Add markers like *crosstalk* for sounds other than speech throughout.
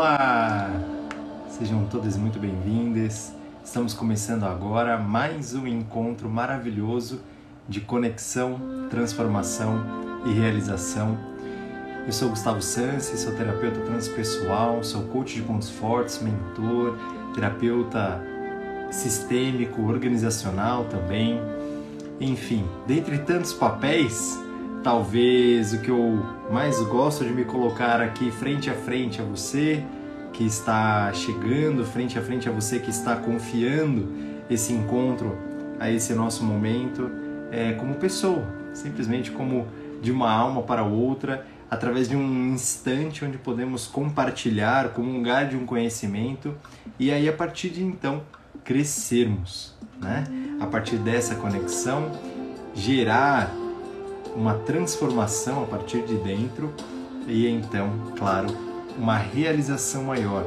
Olá! Sejam todas muito bem-vindas. Estamos começando agora mais um encontro maravilhoso de conexão, transformação e realização. Eu sou Gustavo Sansi, sou terapeuta transpessoal, sou coach de pontos fortes, mentor, terapeuta sistêmico, organizacional também. Enfim, dentre tantos papéis, talvez o que eu mais gosto de me colocar aqui frente a frente a você que está chegando, frente a frente a você que está confiando esse encontro a esse nosso momento, é como pessoa, simplesmente como de uma alma para outra, através de um instante onde podemos compartilhar, comungar de um conhecimento e aí a partir de então crescermos, né? A partir dessa conexão gerar uma transformação a partir de dentro e então, claro, uma realização maior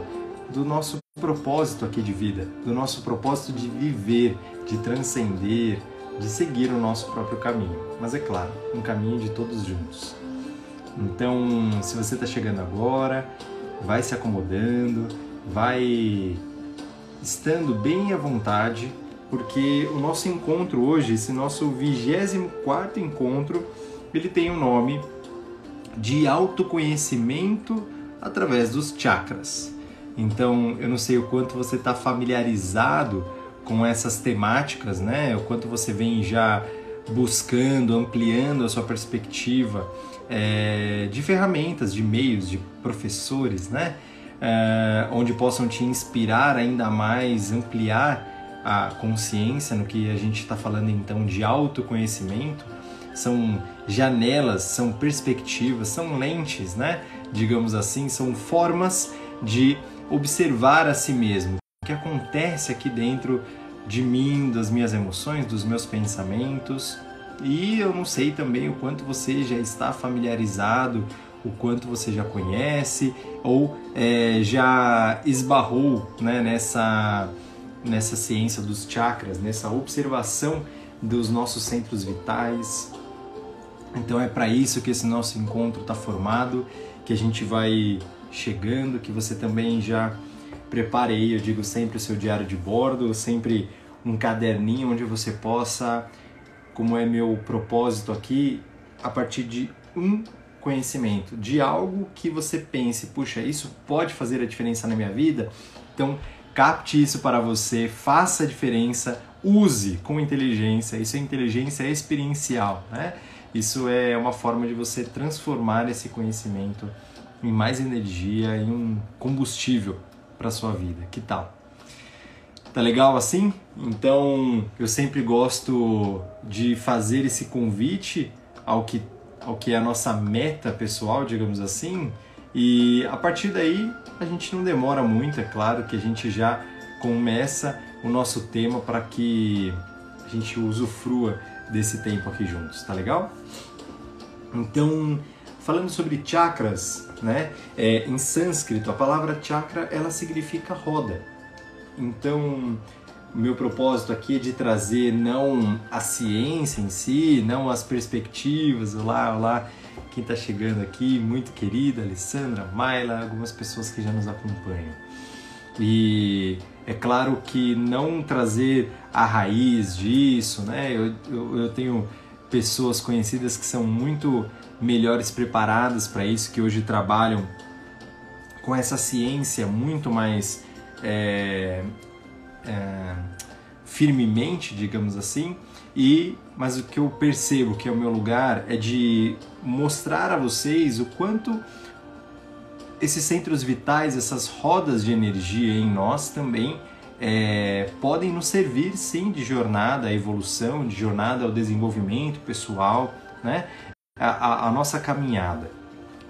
do nosso propósito aqui de vida, do nosso propósito de viver, de transcender, de seguir o nosso próprio caminho. Mas é claro, um caminho de todos juntos. Então, se você está chegando agora, vai se acomodando, vai estando bem à vontade porque o nosso encontro hoje, esse nosso 24 encontro, ele tem o um nome de autoconhecimento através dos chakras. Então, eu não sei o quanto você está familiarizado com essas temáticas, né? O quanto você vem já buscando, ampliando a sua perspectiva é, de ferramentas, de meios, de professores, né? É, onde possam te inspirar ainda mais, ampliar a consciência, no que a gente está falando então de autoconhecimento, são janelas, são perspectivas, são lentes, né? Digamos assim, são formas de observar a si mesmo. O que acontece aqui dentro de mim, das minhas emoções, dos meus pensamentos. E eu não sei também o quanto você já está familiarizado, o quanto você já conhece ou é, já esbarrou né, nessa nessa ciência dos chakras, nessa observação dos nossos centros vitais. Então é para isso que esse nosso encontro está formado, que a gente vai chegando, que você também já prepare aí, eu digo sempre o seu diário de bordo, sempre um caderninho onde você possa, como é meu propósito aqui, a partir de um conhecimento, de algo que você pense, puxa, isso pode fazer a diferença na minha vida. Então, capte isso para você, faça a diferença, use com inteligência. Isso é inteligência experiencial, né? Isso é uma forma de você transformar esse conhecimento em mais energia, em um combustível para sua vida. Que tal? Tá legal assim? Então, eu sempre gosto de fazer esse convite ao que ao que é a nossa meta pessoal, digamos assim, e a partir daí a gente não demora muito, é claro que a gente já começa o nosso tema para que a gente usufrua desse tempo aqui juntos, tá legal? Então, falando sobre chakras, né? É, em sânscrito, a palavra chakra ela significa roda. Então, meu propósito aqui é de trazer não a ciência em si, não as perspectivas, olá, olá, quem está chegando aqui, muito querida, Alessandra, Maila, algumas pessoas que já nos acompanham. E é claro que não trazer a raiz disso, né? Eu, eu, eu tenho pessoas conhecidas que são muito melhores preparadas para isso, que hoje trabalham com essa ciência muito mais é, é, firmemente, digamos assim, e mas o que eu percebo que é o meu lugar é de mostrar a vocês o quanto esses centros vitais, essas rodas de energia em nós também é, podem nos servir sim de jornada à evolução, de jornada ao desenvolvimento pessoal, né? A, a, a nossa caminhada,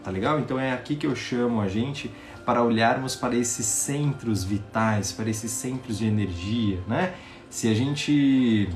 tá legal? Então é aqui que eu chamo a gente para olharmos para esses centros vitais, para esses centros de energia, né? Se a gente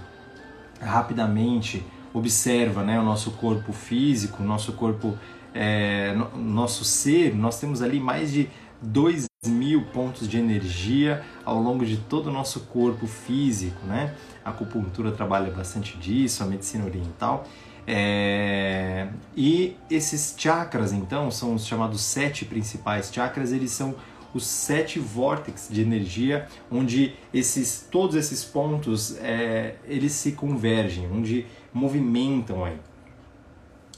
rapidamente observa né, o nosso corpo físico, nosso corpo, é, no, nosso ser, nós temos ali mais de 2 mil pontos de energia ao longo de todo o nosso corpo físico, né? A acupuntura trabalha bastante disso, a medicina oriental. É... E esses chakras, então, são os chamados sete principais chakras, eles são os sete vórtices de energia, onde esses, todos esses pontos é, eles se convergem, onde movimentam aí.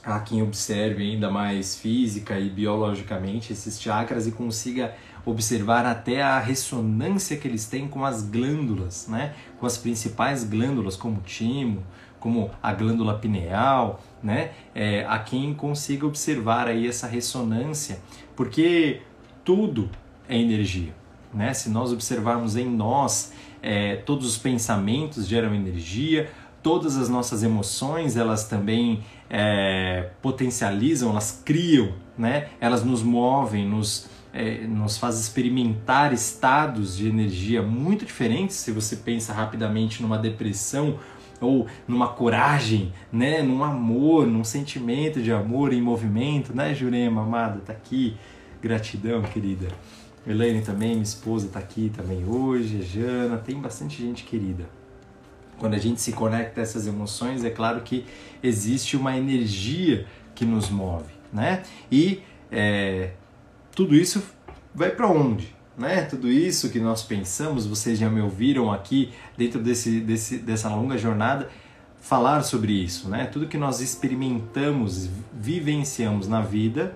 Há quem observe ainda mais física e biologicamente esses chakras e consiga observar até a ressonância que eles têm com as glândulas, né? com as principais glândulas, como o timo, como a glândula pineal, né? É, a quem consiga observar aí essa ressonância, porque tudo é energia. Né? Se nós observarmos em nós, é, todos os pensamentos geram energia, todas as nossas emoções elas também é, potencializam, elas criam, né? elas nos movem, nos, é, nos faz experimentar estados de energia muito diferentes. Se você pensa rapidamente numa depressão ou numa coragem, né, num amor, num sentimento de amor em movimento, né, Jurema, amada, tá aqui, gratidão, querida. Elaine também, minha esposa, tá aqui também hoje, Jana, tem bastante gente querida. Quando a gente se conecta a essas emoções, é claro que existe uma energia que nos move, né? E é, tudo isso vai para onde? Né? Tudo isso que nós pensamos, vocês já me ouviram aqui dentro desse, desse, dessa longa jornada falar sobre isso, né? Tudo que nós experimentamos, vivenciamos na vida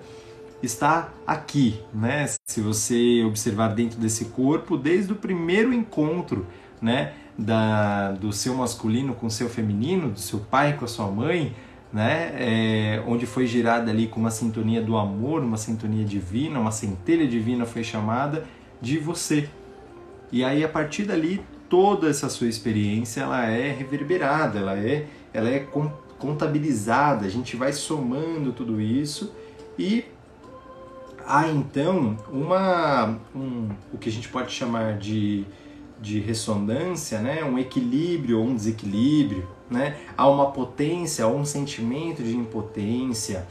está aqui, né? Se você observar dentro desse corpo, desde o primeiro encontro, né, da, do seu masculino com o seu feminino, do seu pai com a sua mãe, né, é, onde foi girada ali com uma sintonia do amor, uma sintonia divina, uma centelha divina foi chamada de você. E aí a partir dali toda essa sua experiência ela é reverberada, ela é, ela é contabilizada, a gente vai somando tudo isso e há então uma um, o que a gente pode chamar de, de ressonância, né? um equilíbrio ou um desequilíbrio, né? há uma potência, há um sentimento de impotência,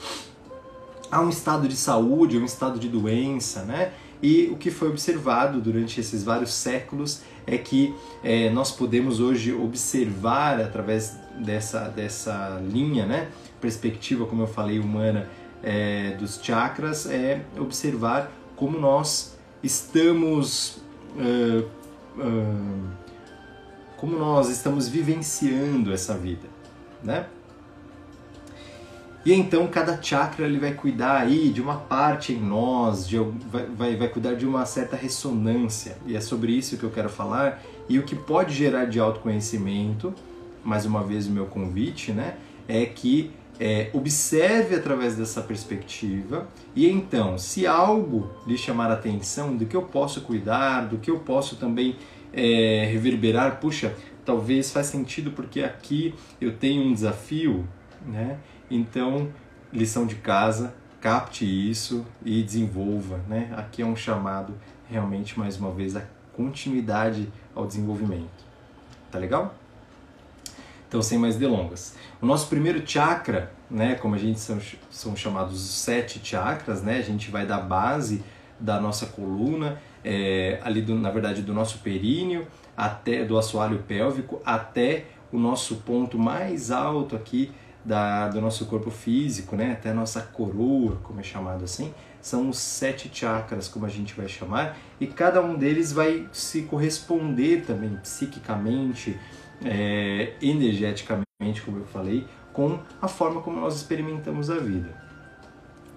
há um estado de saúde, um estado de doença, né? E o que foi observado durante esses vários séculos é que é, nós podemos hoje observar através dessa, dessa linha, né? perspectiva, como eu falei, humana é, dos chakras, é observar como nós estamos. Como nós estamos vivenciando essa vida, né? E então cada chakra ele vai cuidar aí de uma parte em nós, de, vai, vai, vai cuidar de uma certa ressonância. E é sobre isso que eu quero falar. E o que pode gerar de autoconhecimento, mais uma vez o meu convite, né? É que é, observe através dessa perspectiva e então, se algo lhe chamar a atenção do que eu posso cuidar, do que eu posso também é, reverberar, puxa, talvez faz sentido porque aqui eu tenho um desafio, né? Então, lição de casa, capte isso e desenvolva, né? Aqui é um chamado realmente mais uma vez a continuidade ao desenvolvimento. Tá legal? Então, sem mais delongas. O nosso primeiro chakra, né, como a gente são, são chamados os sete chakras, né? A gente vai da base da nossa coluna, é, ali do, na verdade do nosso períneo até do assoalho pélvico até o nosso ponto mais alto aqui da, do nosso corpo físico, né, até a nossa coroa, como é chamado assim, são os sete chakras, como a gente vai chamar, e cada um deles vai se corresponder também psiquicamente, é, energeticamente, como eu falei, com a forma como nós experimentamos a vida.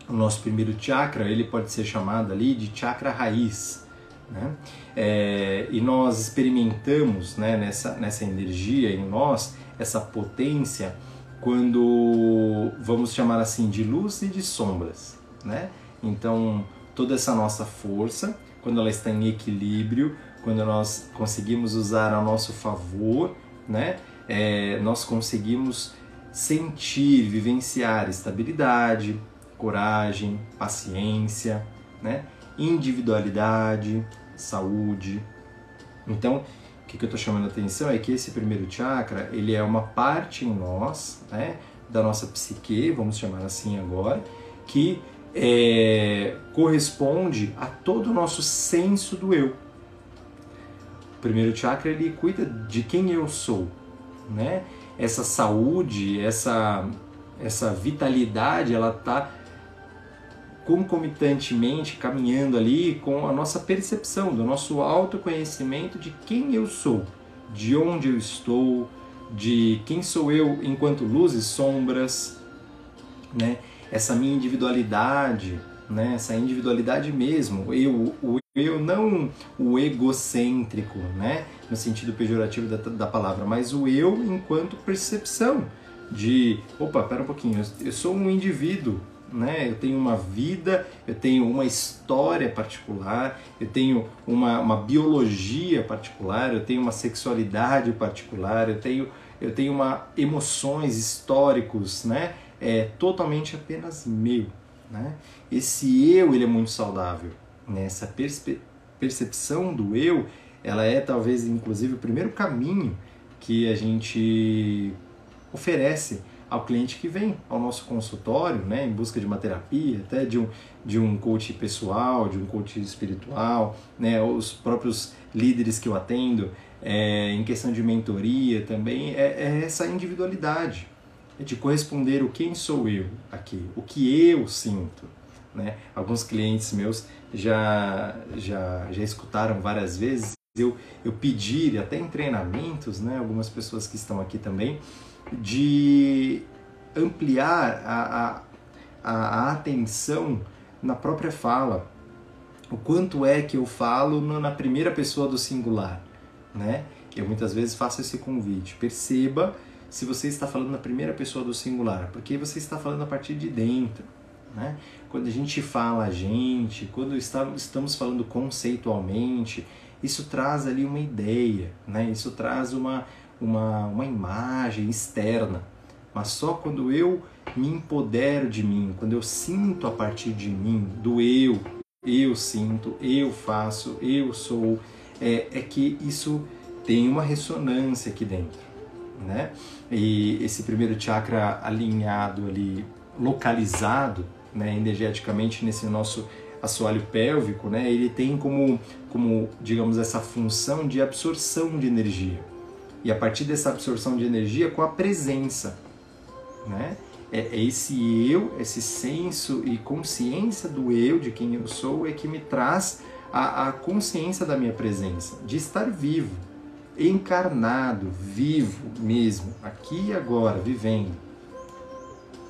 O nosso primeiro chakra, ele pode ser chamado ali de chakra raiz, né? É, e nós experimentamos né, nessa, nessa energia em nós, essa potência, quando vamos chamar assim de luz e de sombras, né? Então toda essa nossa força, quando ela está em equilíbrio, quando nós conseguimos usar a nosso favor, né? É, nós conseguimos sentir, vivenciar estabilidade, coragem, paciência, né? individualidade, saúde. Então, o que, eu estou chamando a atenção é que esse primeiro chakra, ele é uma parte em nós, né, da nossa psique, vamos chamar assim agora, que é, corresponde a todo o nosso senso do eu. Primeiro chakra, ele cuida de quem eu sou, né? Essa saúde, essa, essa vitalidade, ela está concomitantemente caminhando ali com a nossa percepção, do nosso autoconhecimento de quem eu sou, de onde eu estou, de quem sou eu enquanto luz e sombras, né? Essa minha individualidade, né? Essa individualidade mesmo, eu, o eu não o egocêntrico, né? No sentido pejorativo da, da palavra, mas o eu enquanto percepção de, opa, pera um pouquinho, eu sou um indivíduo, né? Eu tenho uma vida, eu tenho uma história particular, eu tenho uma, uma biologia particular, eu tenho uma sexualidade particular, eu tenho, eu tenho uma emoções históricos, né? É totalmente apenas meu, né? Esse eu ele é muito saudável, né? Essa percepção do eu, ela é talvez inclusive o primeiro caminho que a gente oferece ao cliente que vem ao nosso consultório, né, em busca de uma terapia, até de um, de um coach pessoal, de um coach espiritual, né, os próprios líderes que eu atendo, é, em questão de mentoria também, é, é essa individualidade, é de corresponder o quem sou eu aqui, o que eu sinto. Né? Alguns clientes meus já, já, já escutaram várias vezes eu, eu pedir, até em treinamentos, né, algumas pessoas que estão aqui também, de ampliar a, a, a atenção na própria fala. O quanto é que eu falo na primeira pessoa do singular, né? Eu muitas vezes faço esse convite. Perceba se você está falando na primeira pessoa do singular, porque você está falando a partir de dentro, né? Quando a gente fala a gente, quando estamos falando conceitualmente, isso traz ali uma ideia, né? Isso traz uma, uma, uma imagem externa, mas só quando eu me empodero de mim, quando eu sinto a partir de mim, do eu, eu sinto, eu faço, eu sou, é, é que isso tem uma ressonância aqui dentro, né? E esse primeiro chakra alinhado ali, localizado, né, energeticamente nesse nosso assoalho pélvico, né, ele tem como, como, digamos, essa função de absorção de energia e a partir dessa absorção de energia com a presença, né? É, é esse eu, esse senso e consciência do eu, de quem eu sou, é que me traz a, a consciência da minha presença, de estar vivo, encarnado, vivo mesmo, aqui e agora, vivendo.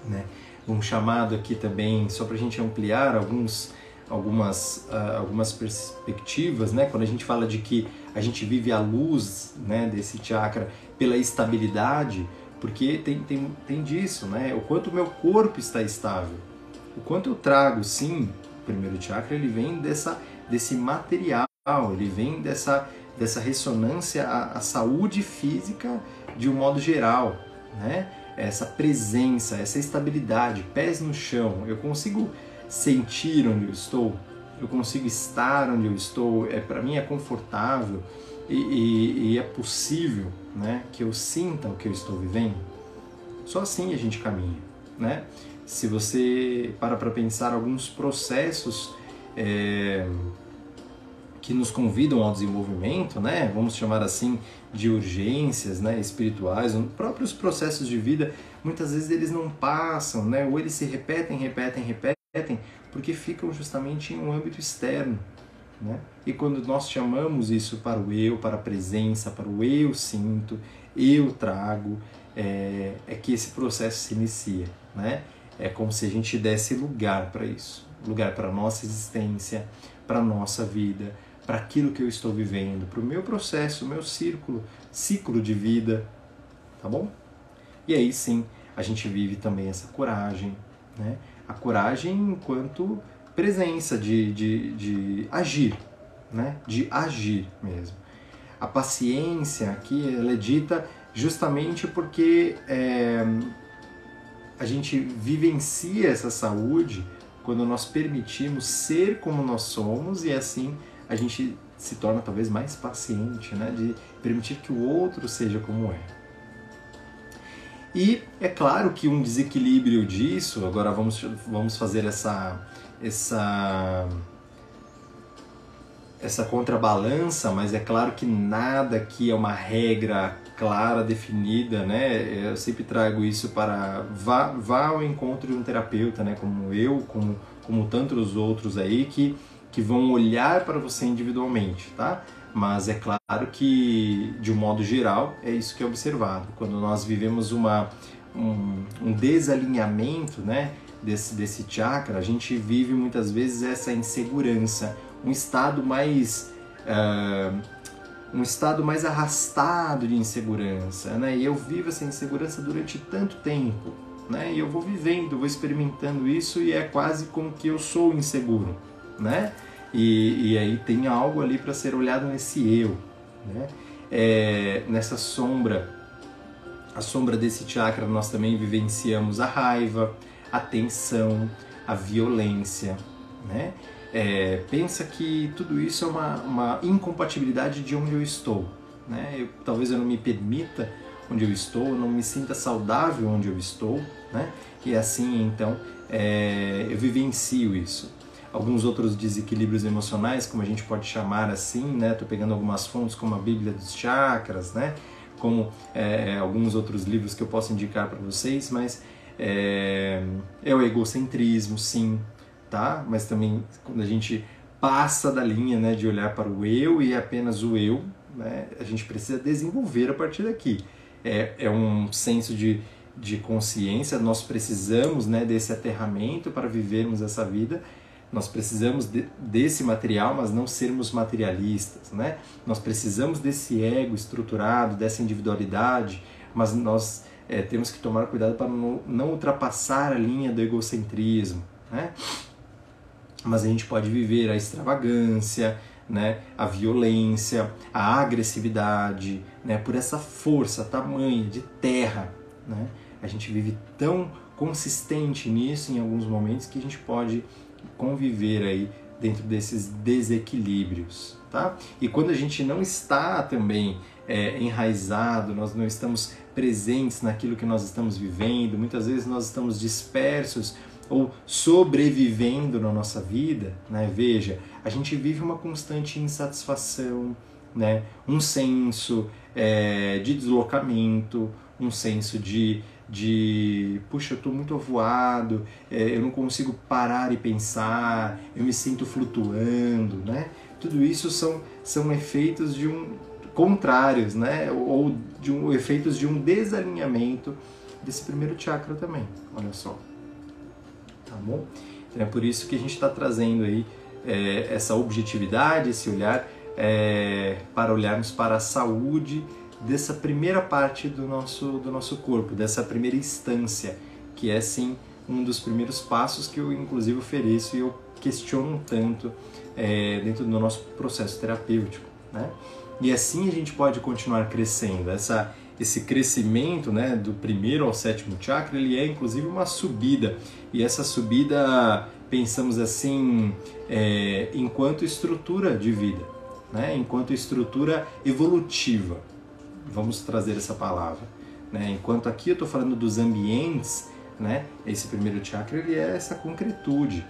Né? Um chamado aqui também, só para a gente ampliar alguns, algumas, uh, algumas perspectivas, né? quando a gente fala de que a gente vive a luz né, desse chakra pela estabilidade, porque tem, tem, tem disso, né? O quanto o meu corpo está estável. O quanto eu trago, sim, o primeiro chakra, ele vem dessa, desse material, ele vem dessa, dessa ressonância à, à saúde física de um modo geral, né? Essa presença, essa estabilidade, pés no chão, eu consigo sentir onde eu estou, eu consigo estar onde eu estou, é para mim é confortável e, e, e, é possível, né, que eu sinta o que eu estou vivendo. Só assim a gente caminha, né? Se você para para pensar alguns processos é, que nos convidam ao desenvolvimento, né? Vamos chamar assim de urgências, né? Espirituais, os próprios processos de vida, muitas vezes eles não passam, né? Ou eles se repetem, repetem, repetem porque ficam justamente em um âmbito externo. Né? E quando nós chamamos isso para o eu, para a presença, para o eu sinto, eu trago, é, é que esse processo se inicia. Né? É como se a gente desse lugar para isso lugar para nossa existência, para nossa vida, para aquilo que eu estou vivendo, para o meu processo, o meu círculo, ciclo de vida. Tá bom? E aí sim a gente vive também essa coragem, né? a coragem enquanto presença de, de, de agir, né? de agir mesmo. A paciência aqui ela é dita justamente porque é, a gente vivencia essa saúde quando nós permitimos ser como nós somos e assim a gente se torna talvez mais paciente, né? de permitir que o outro seja como é. E é claro que um desequilíbrio disso, agora vamos, vamos fazer essa, essa, essa contrabalança, mas é claro que nada aqui é uma regra clara, definida, né? Eu sempre trago isso para vá, vá ao encontro de um terapeuta, né? Como eu, como, como tantos outros aí que, que vão olhar para você individualmente, tá? Mas é claro que, de um modo geral, é isso que é observado. Quando nós vivemos uma, um, um desalinhamento né, desse, desse chakra, a gente vive muitas vezes essa insegurança, um estado mais. Uh, um estado mais arrastado de insegurança, né? E eu vivo essa insegurança durante tanto tempo, né? E eu vou vivendo, vou experimentando isso e é quase como que eu sou inseguro, né? E, e aí tem algo ali para ser olhado nesse eu, né? É, nessa sombra, a sombra desse chakra nós também vivenciamos a raiva, a tensão, a violência, né? É, pensa que tudo isso é uma, uma incompatibilidade de onde eu estou, né? Eu, talvez eu não me permita onde eu estou, não me sinta saudável onde eu estou, né? E assim então é, eu vivencio isso alguns outros desequilíbrios emocionais, como a gente pode chamar assim, né? Tô pegando algumas fontes como a Bíblia dos Chakras, né? Como é, é alguns outros livros que eu posso indicar para vocês, mas é, é, o egocentrismo, sim, tá? Mas também quando a gente passa da linha, né, de olhar para o eu e apenas o eu, né? A gente precisa desenvolver a partir daqui. É, é um senso de de consciência, nós precisamos né, desse aterramento para vivermos essa vida nós precisamos de, desse material, mas não sermos materialistas, né? Nós precisamos desse ego estruturado, dessa individualidade, mas nós é, temos que tomar cuidado para não, não ultrapassar a linha do egocentrismo, né? Mas a gente pode viver a extravagância, né, a violência, a agressividade, né, por essa força tamanha de terra, né? A gente vive tão consistente nisso em alguns momentos que a gente pode conviver aí dentro desses desequilíbrios, tá? E quando a gente não está também é, enraizado, nós não estamos presentes naquilo que nós estamos vivendo, muitas vezes nós estamos dispersos ou sobrevivendo na nossa vida, né? Veja, a gente vive uma constante insatisfação, né? Um senso é, de deslocamento, um senso de de puxa, eu estou muito avoado, é, eu não consigo parar e pensar, eu me sinto flutuando, né? Tudo isso são, são efeitos de um contrários, né? Ou de um efeitos de um desalinhamento desse primeiro chakra também. Olha só, tá bom? Então é por isso que a gente está trazendo aí é, essa objetividade, esse olhar é, para olharmos para a saúde dessa primeira parte do nosso, do nosso corpo, dessa primeira instância, que é sim um dos primeiros passos que eu inclusive ofereço e eu questiono tanto é, dentro do nosso processo terapêutico, né? E assim a gente pode continuar crescendo. Essa, esse crescimento, né, do primeiro ao sétimo chakra, ele é inclusive uma subida. E essa subida, pensamos assim, é, enquanto estrutura de vida, né, enquanto estrutura evolutiva vamos trazer essa palavra. Né? Enquanto aqui eu estou falando dos ambientes, né? esse primeiro chakra ele é essa concretude,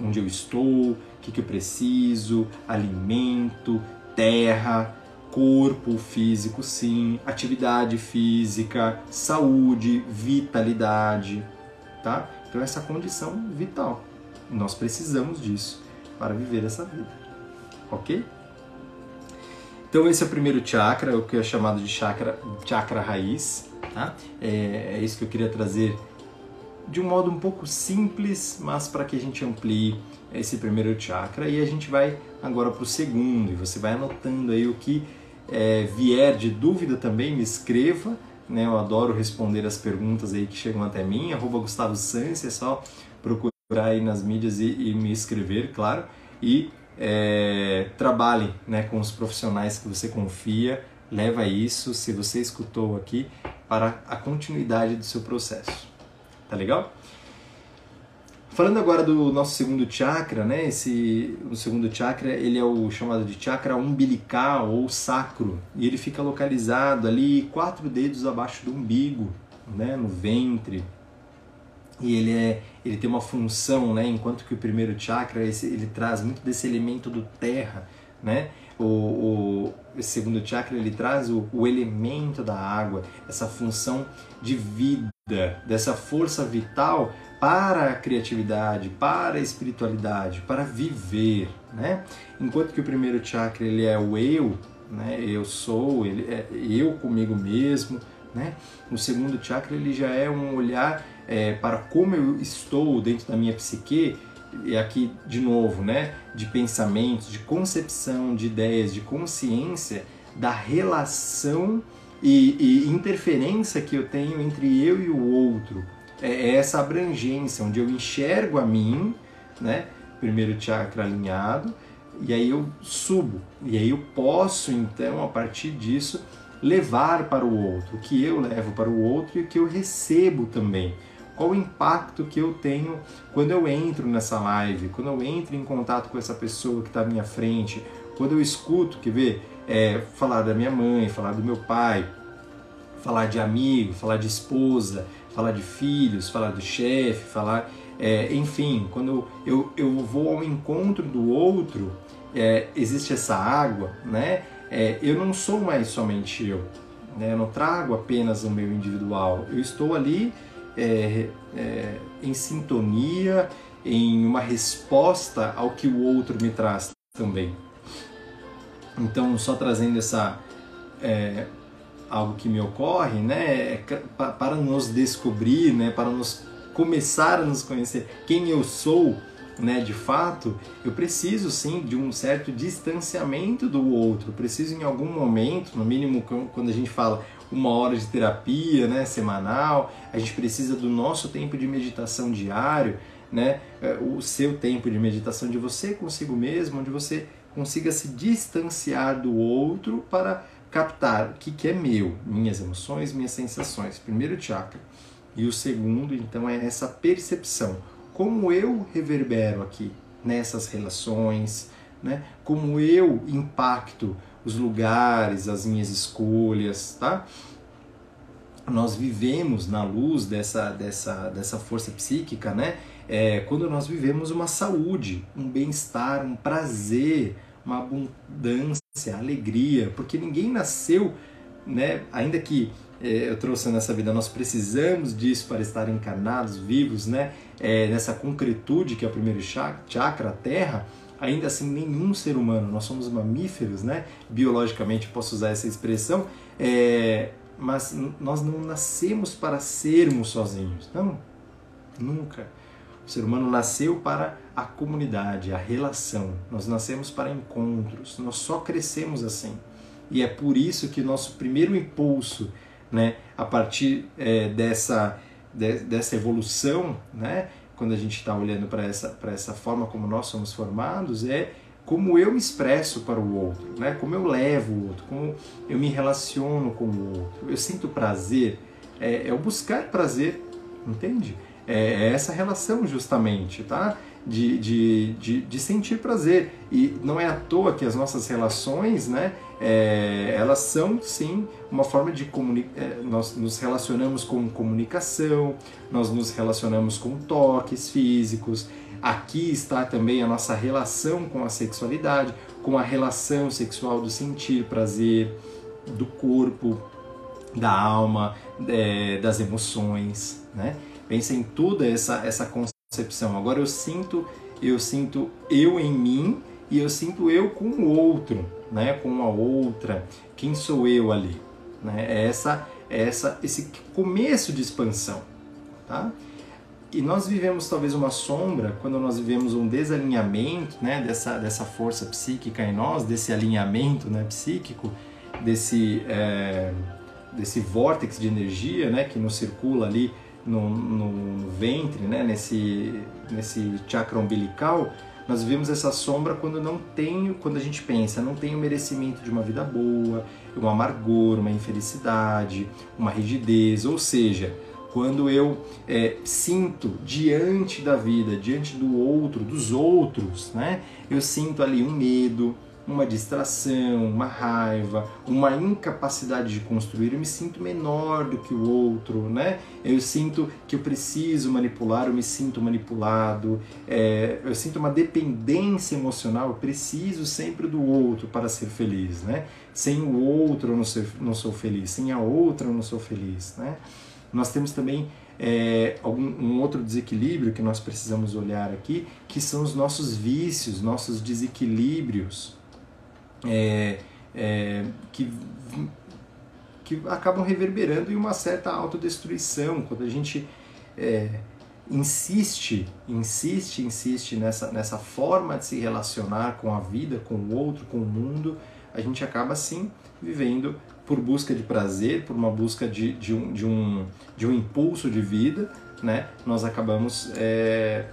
onde eu estou, o que, que eu preciso, alimento, terra, corpo físico, sim, atividade física, saúde, vitalidade, tá? Então essa condição vital, nós precisamos disso para viver essa vida, ok? Então esse é o primeiro chakra, o que é chamado de chakra, chakra raiz. Tá? É, é isso que eu queria trazer de um modo um pouco simples, mas para que a gente amplie esse primeiro chakra. E a gente vai agora para o segundo, e você vai anotando aí o que é, vier de dúvida também, me escreva. Né? Eu adoro responder as perguntas aí que chegam até mim, arroba Gustavo Sanz, é só procurar aí nas mídias e, e me escrever, claro. E é, trabalhe né, com os profissionais que você confia, leva isso, se você escutou aqui, para a continuidade do seu processo. Tá legal? Falando agora do nosso segundo chakra, né? Esse, o segundo chakra, ele é o chamado de chakra umbilical ou sacro, e ele fica localizado ali quatro dedos abaixo do umbigo, né? No ventre, e ele é ele tem uma função, né? Enquanto que o primeiro chakra esse, ele traz muito desse elemento do terra, né? O, o segundo chakra ele traz o, o elemento da água, essa função de vida, dessa força vital para a criatividade, para a espiritualidade, para viver, né? Enquanto que o primeiro chakra ele é o eu, né? Eu sou, ele é eu comigo mesmo, né? O segundo chakra ele já é um olhar é, para como eu estou dentro da minha psique e aqui de novo, né? De pensamentos, de concepção, de ideias, de consciência da relação e, e interferência que eu tenho entre eu e o outro. É, é essa abrangência onde eu enxergo a mim, né? Primeiro chakra alinhado e aí eu subo e aí eu posso então a partir disso levar para o outro, o que eu levo para o outro e o que eu recebo também. Qual o impacto que eu tenho quando eu entro nessa live, quando eu entro em contato com essa pessoa que está à minha frente, quando eu escuto, quer ver, é, falar da minha mãe, falar do meu pai, falar de amigo, falar de esposa, falar de filhos, falar do chefe, falar. É, enfim, quando eu, eu vou ao encontro do outro, é, existe essa água, né? é, eu não sou mais somente eu. Né? Eu não trago apenas o meu individual. Eu estou ali é, é, em sintonia, em uma resposta ao que o outro me traz também. Então, só trazendo essa é, algo que me ocorre, né, é para nos descobrir, né, para nos começar a nos conhecer, quem eu sou, né, de fato, eu preciso sim de um certo distanciamento do outro. Preciso em algum momento, no mínimo quando a gente fala uma hora de terapia, né, semanal, a gente precisa do nosso tempo de meditação diário, né, é, o seu tempo de meditação de você consigo mesmo, onde você consiga se distanciar do outro para captar o que, que é meu, minhas emoções, minhas sensações. Primeiro chakra. E o segundo, então, é essa percepção como eu reverbero aqui nessas relações, né? Como eu impacto os lugares, as minhas escolhas, tá? Nós vivemos na luz dessa, dessa, dessa força psíquica, né? É, quando nós vivemos uma saúde, um bem-estar, um prazer, uma abundância, alegria, porque ninguém nasceu, né? Ainda que é, eu trouxe nessa vida, nós precisamos disso para estar encarnados, vivos, né? É, nessa concretude que é o primeiro chakra, a Terra, ainda assim nenhum ser humano, nós somos mamíferos, né? Biologicamente posso usar essa expressão, é, mas nós não nascemos para sermos sozinhos, não, nunca. O ser humano nasceu para a comunidade, a relação. Nós nascemos para encontros, nós só crescemos assim. E é por isso que nosso primeiro impulso né, a partir é, dessa, de, dessa evolução, né, quando a gente está olhando para essa, essa forma como nós somos formados, é como eu me expresso para o outro, né, como eu levo o outro, como eu me relaciono com o outro. Eu sinto prazer, é, é o buscar prazer, entende? É, é essa relação justamente, tá? De, de, de, de, sentir prazer. E não é à toa que as nossas relações, né, é, elas são sim uma forma de comunicar. É, nós nos relacionamos com comunicação, nós nos relacionamos com toques físicos. Aqui está também a nossa relação com a sexualidade, com a relação sexual do sentir prazer, do corpo, da alma, é, das emoções, né? Pensa em toda essa, essa concepção. Agora eu sinto, eu sinto eu em mim e eu sinto eu com o outro, né? Com a outra. Quem sou eu ali? Né? É essa, é essa, esse começo de expansão, tá? E nós vivemos talvez uma sombra quando nós vivemos um desalinhamento, né? Dessa, dessa força psíquica em nós, desse alinhamento, né? Psíquico, desse é, desse vórtice de energia, né? Que nos circula ali no, no ventre, né, nesse, nesse chakra umbilical, nós vivemos essa sombra quando não tenho, quando a gente pensa, não tenho merecimento de uma vida boa, um amargor, uma infelicidade, uma rigidez, ou seja, quando eu é, sinto diante da vida, diante do outro, dos outros, né, eu sinto ali um medo, uma distração, uma raiva, uma incapacidade de construir, eu me sinto menor do que o outro, né? Eu sinto que eu preciso manipular, eu me sinto manipulado, é, eu sinto uma dependência emocional, eu preciso sempre do outro para ser feliz, né? Sem o outro eu não, ser, não sou feliz, sem a outra eu não sou feliz, né? Nós temos também é, algum, um outro desequilíbrio que nós precisamos olhar aqui, que são os nossos vícios, nossos desequilíbrios, é, é, que, que acabam reverberando em uma certa autodestruição, quando a gente é, insiste, insiste, insiste nessa, nessa forma de se relacionar com a vida, com o outro, com o mundo, a gente acaba sim vivendo por busca de prazer, por uma busca de, de, um, de, um, de um impulso de vida, né? nós acabamos é,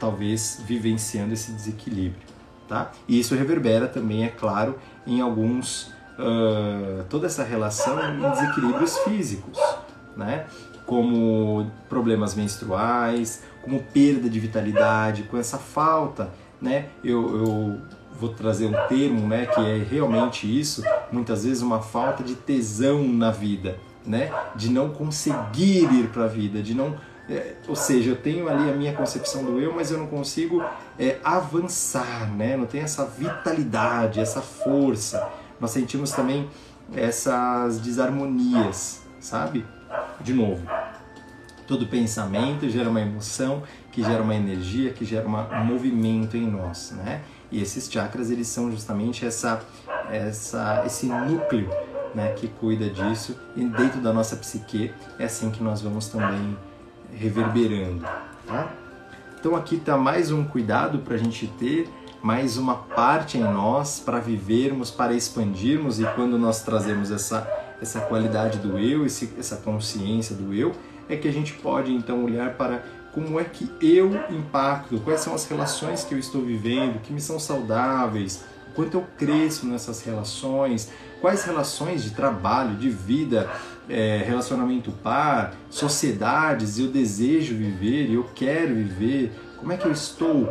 talvez vivenciando esse desequilíbrio. Tá? E isso reverbera também, é claro, em alguns. Uh, toda essa relação em desequilíbrios físicos, né? como problemas menstruais, como perda de vitalidade, com essa falta. Né? Eu, eu vou trazer um termo, né, que é realmente isso, muitas vezes uma falta de tesão na vida, né, de não conseguir ir para a vida, de não, é, ou seja, eu tenho ali a minha concepção do eu, mas eu não consigo é, avançar, né, não tenho essa vitalidade, essa força. Nós sentimos também essas desarmonias, sabe? De novo, todo pensamento gera uma emoção, que gera uma energia, que gera uma, um movimento em nós, né? E esses chakras eles são justamente essa, essa, esse núcleo né, que cuida disso e dentro da nossa psique é assim que nós vamos também reverberando. Tá? Então aqui está mais um cuidado para a gente ter mais uma parte em nós para vivermos, para expandirmos e quando nós trazemos essa essa qualidade do eu, esse, essa consciência do eu, é que a gente pode então olhar para como é que eu impacto, quais são as relações que eu estou vivendo, que me são saudáveis, quanto eu cresço nessas relações, quais relações de trabalho, de vida, é, relacionamento par, sociedades eu desejo viver, eu quero viver, como é que eu estou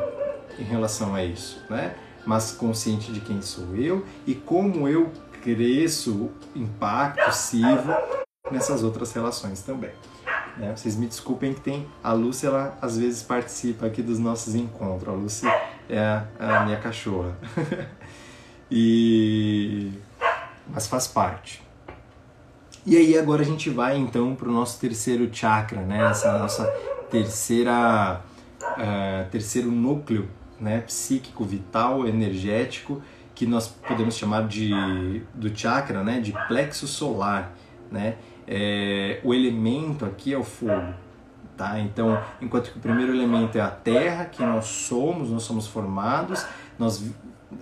em relação a isso, né? Mas consciente de quem sou eu e como eu cresço, impacto, sirvo nessas outras relações também. Né? Vocês me desculpem que tem a Lúcia, ela às vezes participa aqui dos nossos encontros. A Lúcia é a, a minha cachorra. *laughs* e mas faz parte. E aí agora a gente vai então para o nosso terceiro chakra, né? Essa nossa terceira uh, terceiro núcleo, né? Psíquico, vital, energético, que nós podemos chamar de do chakra, né? De plexo solar, né? é, o elemento aqui é o fogo. Tá? Então, enquanto que o primeiro elemento é a terra, que nós somos, nós somos formados, nós,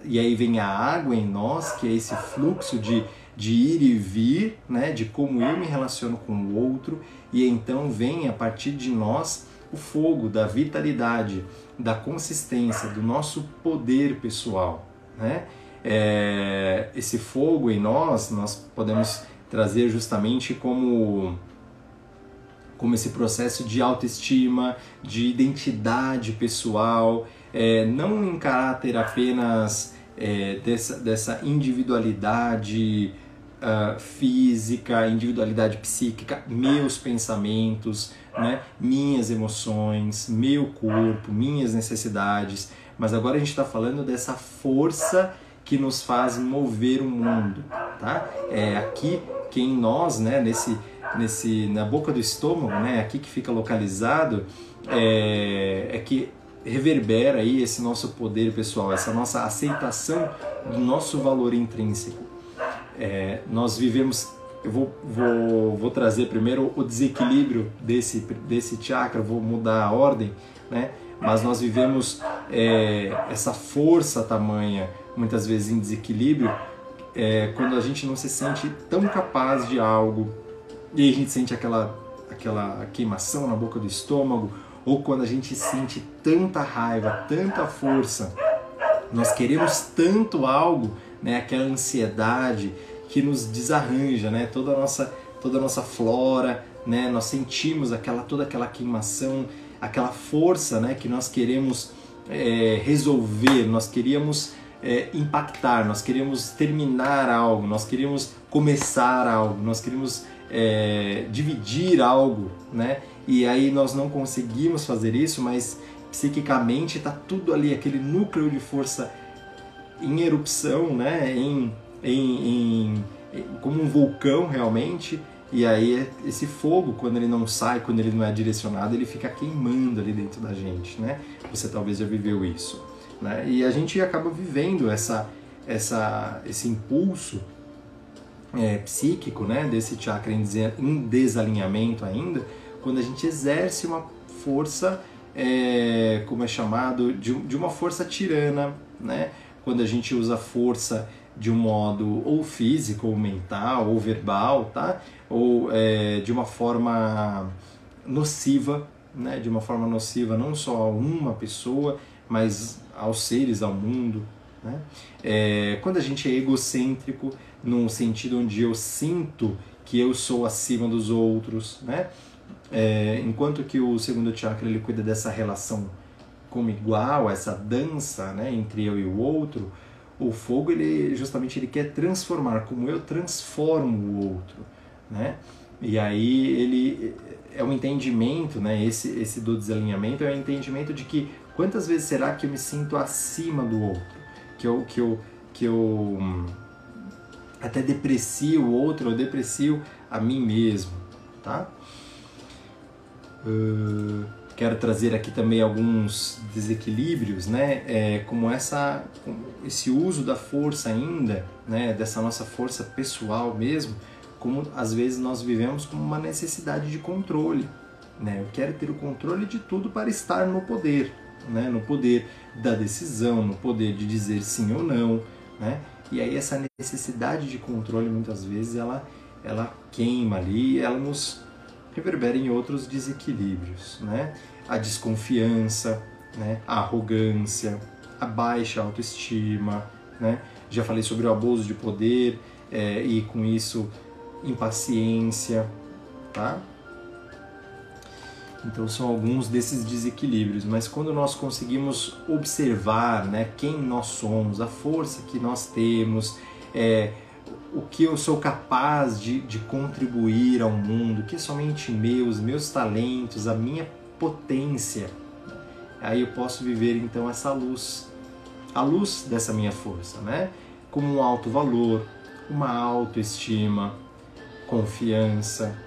e aí vem a água em nós, que é esse fluxo de, de ir e vir, né? de como eu me relaciono com o outro, e então vem a partir de nós o fogo da vitalidade, da consistência, do nosso poder pessoal. Né? É, esse fogo em nós, nós podemos trazer justamente como como esse processo de autoestima, de identidade pessoal, é, não em caráter apenas é, dessa, dessa individualidade uh, física, individualidade psíquica, meus pensamentos, né, minhas emoções, meu corpo, minhas necessidades, mas agora a gente está falando dessa força que nos faz mover o mundo, tá? É aqui que em nós, né, nesse, nesse, na boca do estômago, né, aqui que fica localizado, é, é que reverbera aí esse nosso poder pessoal, essa nossa aceitação do nosso valor intrínseco. É, nós vivemos, eu vou, vou, vou trazer primeiro o desequilíbrio desse, desse chakra, vou mudar a ordem, né? mas nós vivemos é, essa força tamanha, muitas vezes em desequilíbrio, é, quando a gente não se sente tão capaz de algo e a gente sente aquela, aquela queimação na boca do estômago, ou quando a gente sente tanta raiva, tanta força, nós queremos tanto algo, né, aquela ansiedade que nos desarranja, né, toda a nossa toda a nossa flora, né, nós sentimos aquela toda aquela queimação, aquela força, né, que nós queremos é, resolver, nós queríamos é, impactar, nós queríamos terminar algo, nós queríamos começar algo, nós queríamos é, dividir algo, né? E aí nós não conseguimos fazer isso, mas psiquicamente está tudo ali, aquele núcleo de força em erupção, né? Em, em, em, como um vulcão realmente, E aí esse fogo, quando ele não sai, quando ele não é direcionado, ele fica queimando ali dentro da gente, né? Você talvez já viveu isso, né? E a gente acaba vivendo essa, essa, esse impulso é, psíquico, né? Desse chakra em desalinhamento ainda, quando a gente exerce uma força, é, como é chamado, de, de uma força tirana, né? Quando a gente usa força de um modo ou físico, ou mental, ou verbal, tá? Ou é, de uma forma nociva, né? De uma forma nociva não só a uma pessoa, mas aos seres, ao mundo, né? É, quando a gente é egocêntrico, num sentido onde eu sinto que eu sou acima dos outros, né? É, enquanto que o segundo chakra ele cuida dessa relação como igual, essa dança, né, entre eu e o outro, o fogo ele justamente ele quer transformar, como eu transformo o outro, né? E aí ele é um entendimento, né? Esse esse do desalinhamento é o um entendimento de que quantas vezes será que eu me sinto acima do outro, que eu que eu que eu hum, até deprecio o outro, eu deprecio a mim mesmo, tá? Uh, quero trazer aqui também alguns desequilíbrios, né? É, como essa, esse uso da força ainda, né? Dessa nossa força pessoal mesmo, como às vezes nós vivemos como uma necessidade de controle, né? Eu quero ter o controle de tudo para estar no poder, né? No poder da decisão, no poder de dizer sim ou não, né? E aí essa necessidade de controle muitas vezes ela ela queima ali, ela nos reverbera em outros desequilíbrios, né? A desconfiança, né? A arrogância, a baixa autoestima, né? Já falei sobre o abuso de poder é, e com isso impaciência, tá? Então são alguns desses desequilíbrios, mas quando nós conseguimos observar né, quem nós somos, a força que nós temos, é, o que eu sou capaz de, de contribuir ao mundo, que é somente meus, meus talentos, a minha potência, aí eu posso viver então essa luz, a luz dessa minha força, né? Como um alto valor, uma autoestima, confiança,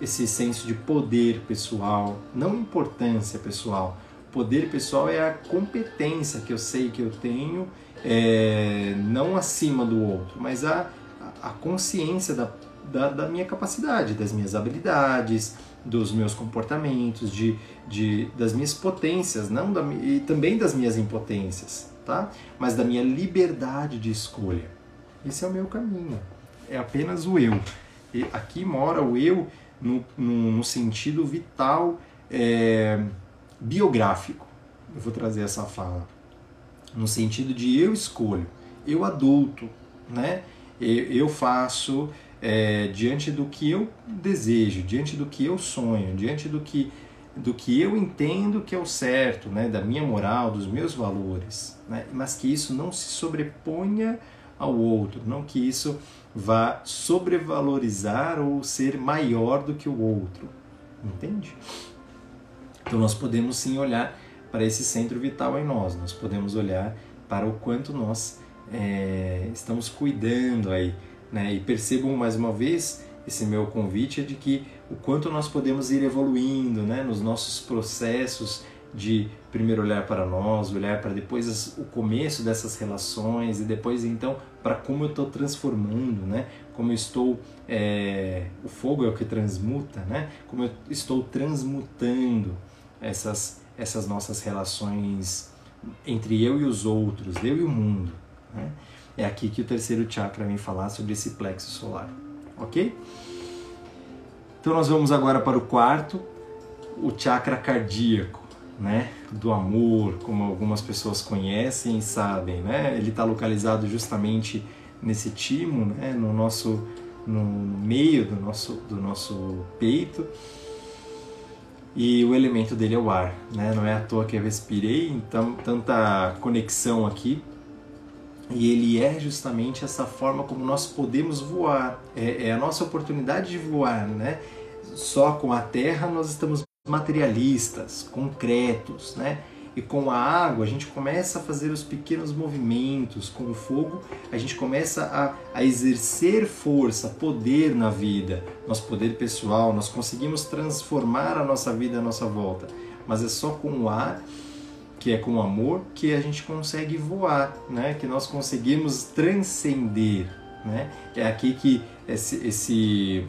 esse senso de poder pessoal, não importância pessoal. Poder pessoal é a competência que eu sei que eu tenho, é, não acima do outro, mas a, a consciência da, da, da, minha capacidade, das minhas habilidades, dos meus comportamentos, de, de, das minhas potências, não da, e também das minhas impotências, tá? mas da minha liberdade de escolha. Esse é o meu caminho, é apenas o eu. E aqui mora o eu no, no, no sentido vital é, biográfico. Eu vou trazer essa fala. No sentido de eu escolho, eu adulto, né? Eu, faço é, diante do que eu desejo, diante do que eu sonho, diante do que, do que eu entendo que é o certo, né? da minha moral, dos meus valores, né? mas que isso não se sobreponha ao outro, não que isso vá sobrevalorizar ou ser maior do que o outro. Entende? Então nós podemos sim olhar para esse centro vital em nós, nós podemos olhar para o quanto nós é, estamos cuidando aí, né? E percebam mais uma vez esse meu convite é de que o quanto nós podemos ir evoluindo, né? Nos nossos processos de primeiro olhar para nós, olhar para depois as, o começo dessas relações e depois então para como eu estou transformando, né? Como eu estou, é, o fogo é o que transmuta, né? Como eu estou transmutando essas essas nossas relações entre eu e os outros, eu e o mundo. Né? É aqui que o terceiro chakra vem falar sobre esse plexo solar, ok? Então nós vamos agora para o quarto, o chakra cardíaco né, do amor, como algumas pessoas conhecem e sabem, né? Ele está localizado justamente nesse timo, né, no nosso no meio do nosso do nosso peito. E o elemento dele é o ar, né? Não é à toa que eu respirei, então tanta conexão aqui. E ele é justamente essa forma como nós podemos voar. É, é a nossa oportunidade de voar, né? Só com a Terra nós estamos materialistas, concretos, né? E com a água a gente começa a fazer os pequenos movimentos, com o fogo a gente começa a, a exercer força, poder na vida, nosso poder pessoal, nós conseguimos transformar a nossa vida à nossa volta. Mas é só com o ar que é com amor que a gente consegue voar, né? Que nós conseguimos transcender, né? É aqui que esse, esse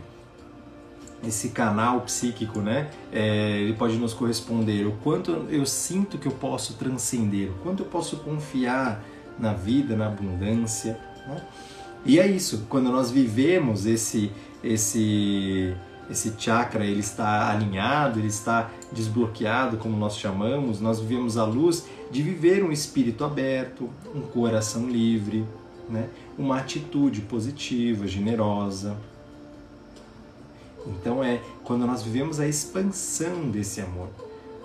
esse canal psíquico, né? É, ele pode nos corresponder. O quanto eu sinto que eu posso transcender, o quanto eu posso confiar na vida, na abundância. Né? E é isso. Quando nós vivemos esse esse esse chakra, ele está alinhado, ele está desbloqueado, como nós chamamos. Nós vivemos a luz de viver um espírito aberto, um coração livre, né? Uma atitude positiva, generosa então é quando nós vivemos a expansão desse amor.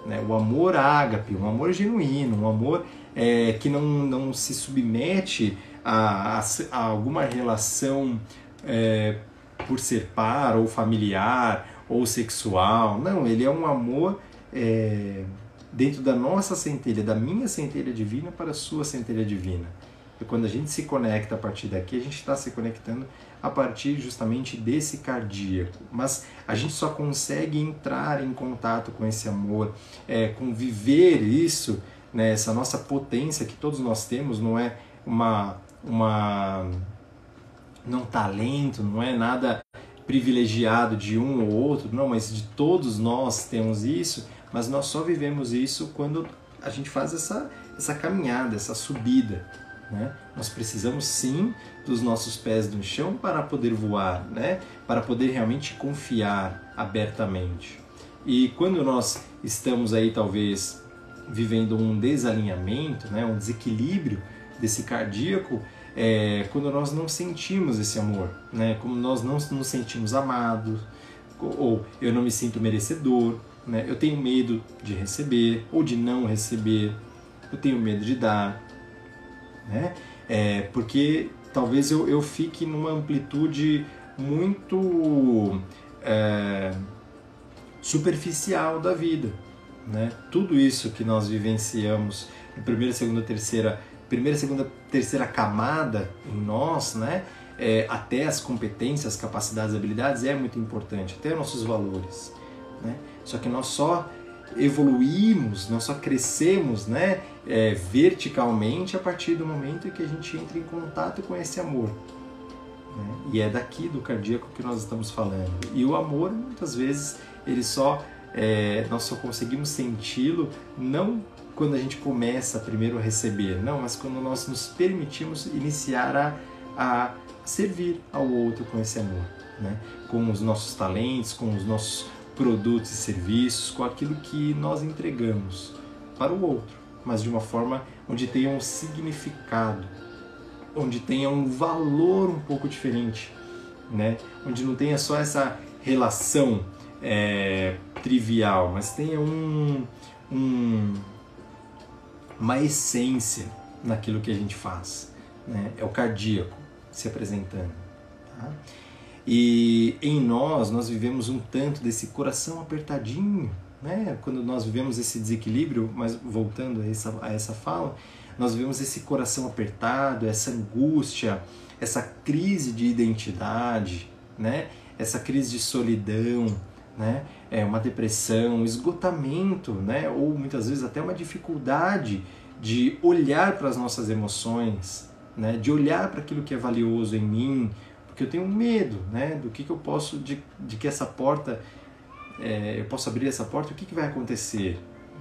Né? O amor ágape, um amor genuíno, um amor é, que não, não se submete a, a, a alguma relação é, por ser par ou familiar ou sexual. Não, ele é um amor é, dentro da nossa centelha, da minha centelha divina para a sua centelha divina. E quando a gente se conecta a partir daqui, a gente está se conectando a partir justamente desse cardíaco. Mas a gente só consegue entrar em contato com esse amor, é, com viver isso, né, essa nossa potência que todos nós temos, não é uma, uma não talento, não é nada privilegiado de um ou outro, não, mas de todos nós temos isso, mas nós só vivemos isso quando a gente faz essa, essa caminhada, essa subida. Né? Nós precisamos sim dos nossos pés no chão para poder voar, né? para poder realmente confiar abertamente. E quando nós estamos aí talvez vivendo um desalinhamento, né? um desequilíbrio desse cardíaco, é quando nós não sentimos esse amor, né? como nós não nos sentimos amados, ou eu não me sinto merecedor, né? eu tenho medo de receber ou de não receber, eu tenho medo de dar, né? É, porque talvez eu, eu fique numa amplitude muito é, superficial da vida, né? Tudo isso que nós vivenciamos em primeira, segunda, terceira, primeira, segunda, terceira camada em nós, né? É, até as competências, capacidades, habilidades é muito importante, até nossos valores, né? Só que nós só evoluímos, nós só crescemos né, é, verticalmente a partir do momento em que a gente entra em contato com esse amor. Né? E é daqui do cardíaco que nós estamos falando. E o amor, muitas vezes, ele só é, nós só conseguimos senti-lo não quando a gente começa primeiro a receber, não, mas quando nós nos permitimos iniciar a, a servir ao outro com esse amor, né? com os nossos talentos, com os nossos produtos e serviços, com aquilo que nós entregamos para o outro, mas de uma forma onde tenha um significado, onde tenha um valor um pouco diferente, né? onde não tenha só essa relação é, trivial, mas tenha um, um, uma essência naquilo que a gente faz. Né? É o cardíaco se apresentando. Tá? E em nós, nós vivemos um tanto desse coração apertadinho, né? Quando nós vivemos esse desequilíbrio, mas voltando a essa, a essa fala, nós vivemos esse coração apertado, essa angústia, essa crise de identidade, né? Essa crise de solidão, né? É uma depressão, um esgotamento, né? Ou muitas vezes até uma dificuldade de olhar para as nossas emoções, né? De olhar para aquilo que é valioso em mim, porque eu tenho medo, né, do que, que eu posso, de, de que essa porta, é, eu posso abrir essa porta, o que, que vai acontecer,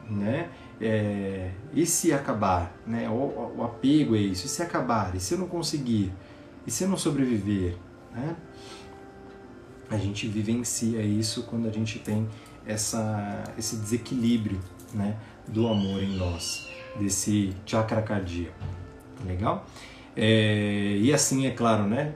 né, é, e se acabar, né, o, o, apego é isso, e se acabar, e se eu não conseguir, e se eu não sobreviver, né, a gente vivencia isso quando a gente tem essa, esse desequilíbrio, né, do amor em nós, desse chakra cardíaco, legal? É, e assim, é claro, né?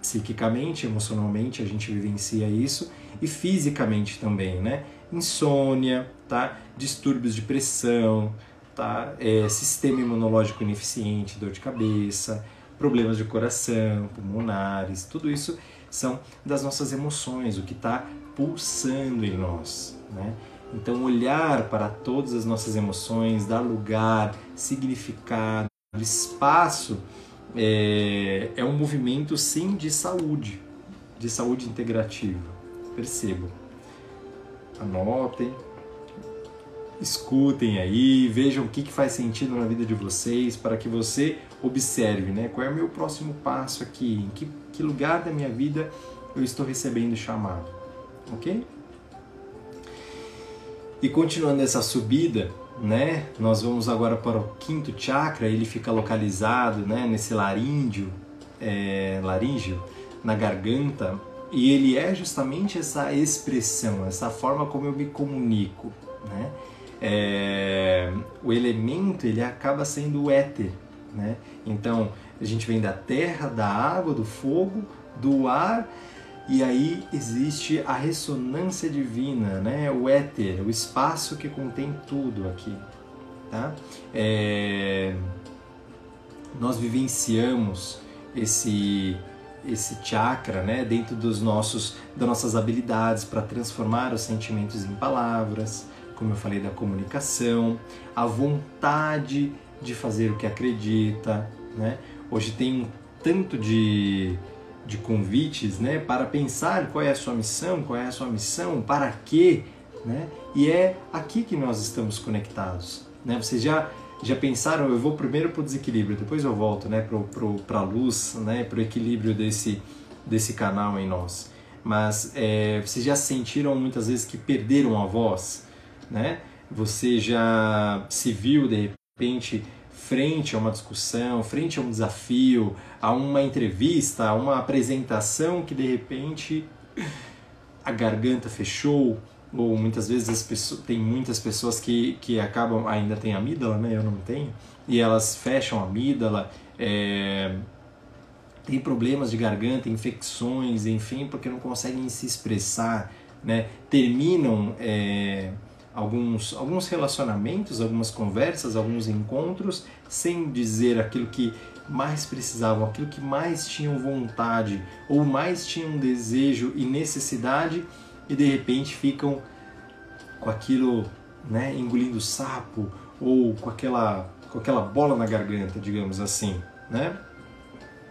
psiquicamente, emocionalmente, a gente vivencia isso e fisicamente também, né? Insônia, tá? Distúrbios de pressão, tá? É, sistema imunológico ineficiente, dor de cabeça, problemas de coração, pulmonares, tudo isso são das nossas emoções, o que está pulsando em nós, né? Então, olhar para todas as nossas emoções, dar lugar, significado, espaço, é, é um movimento sim de saúde, de saúde integrativa. Percebam. Anotem, escutem aí, vejam o que, que faz sentido na vida de vocês, para que você observe, né? Qual é o meu próximo passo aqui? Em que, que lugar da minha vida eu estou recebendo chamado? Ok? E continuando essa subida, né? Nós vamos agora para o quinto chakra, ele fica localizado, né? Nesse laríngeo, é, laríngeo, na garganta, e ele é justamente essa expressão, essa forma como eu me comunico, né? É, o elemento ele acaba sendo o éter, né? Então a gente vem da terra, da água, do fogo, do ar e aí existe a ressonância divina, né? O éter, o espaço que contém tudo aqui, tá? É... Nós vivenciamos esse esse chakra, né, dentro dos nossos das nossas habilidades para transformar os sentimentos em palavras, como eu falei da comunicação, a vontade de fazer o que acredita, né? Hoje tem um tanto de de convites, né, para pensar qual é a sua missão, qual é a sua missão, para quê, né? E é aqui que nós estamos conectados, né? Vocês já já pensaram? Eu vou primeiro para o desequilíbrio, depois eu volto, né, para a luz, né, para o equilíbrio desse desse canal em nós. Mas é, vocês já sentiram muitas vezes que perderam a voz, né? Você já se viu de repente frente a uma discussão, frente a um desafio, a uma entrevista, a uma apresentação que de repente a garganta fechou, ou muitas vezes as pessoas, tem muitas pessoas que, que acabam, ainda tem amígdala, né? Eu não tenho, e elas fecham a amígdala, é, tem problemas de garganta, infecções, enfim, porque não conseguem se expressar, né? Terminam é, alguns, alguns relacionamentos, algumas conversas, alguns encontros, sem dizer aquilo que mais precisavam, aquilo que mais tinham vontade ou mais tinham desejo e necessidade e de repente ficam com aquilo, né, engolindo sapo ou com aquela com aquela bola na garganta, digamos assim, né?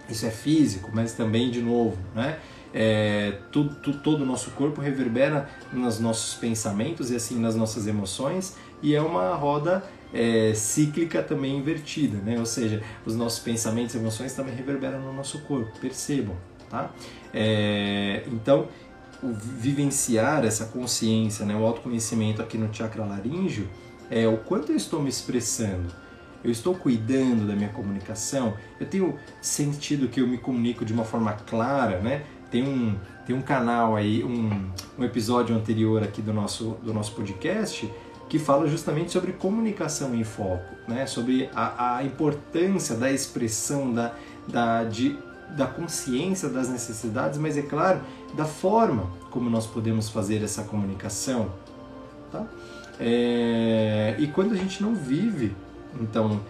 Isso é físico, mas também de novo, né? É, tudo, tudo, todo o nosso corpo reverbera nos nossos pensamentos e assim nas nossas emoções e é uma roda é, cíclica também invertida, né? Ou seja, os nossos pensamentos e emoções também reverberam no nosso corpo, percebam, tá? É, então, o vivenciar essa consciência, né, o autoconhecimento aqui no chakra laríngeo é o quanto eu estou me expressando, eu estou cuidando da minha comunicação, eu tenho sentido que eu me comunico de uma forma clara, né? Tem um, tem um canal aí, um, um episódio anterior aqui do nosso, do nosso podcast que fala justamente sobre comunicação em foco, né? sobre a, a importância da expressão, da, da, de, da consciência das necessidades, mas é claro, da forma como nós podemos fazer essa comunicação. Tá? É, e quando a gente não vive, então,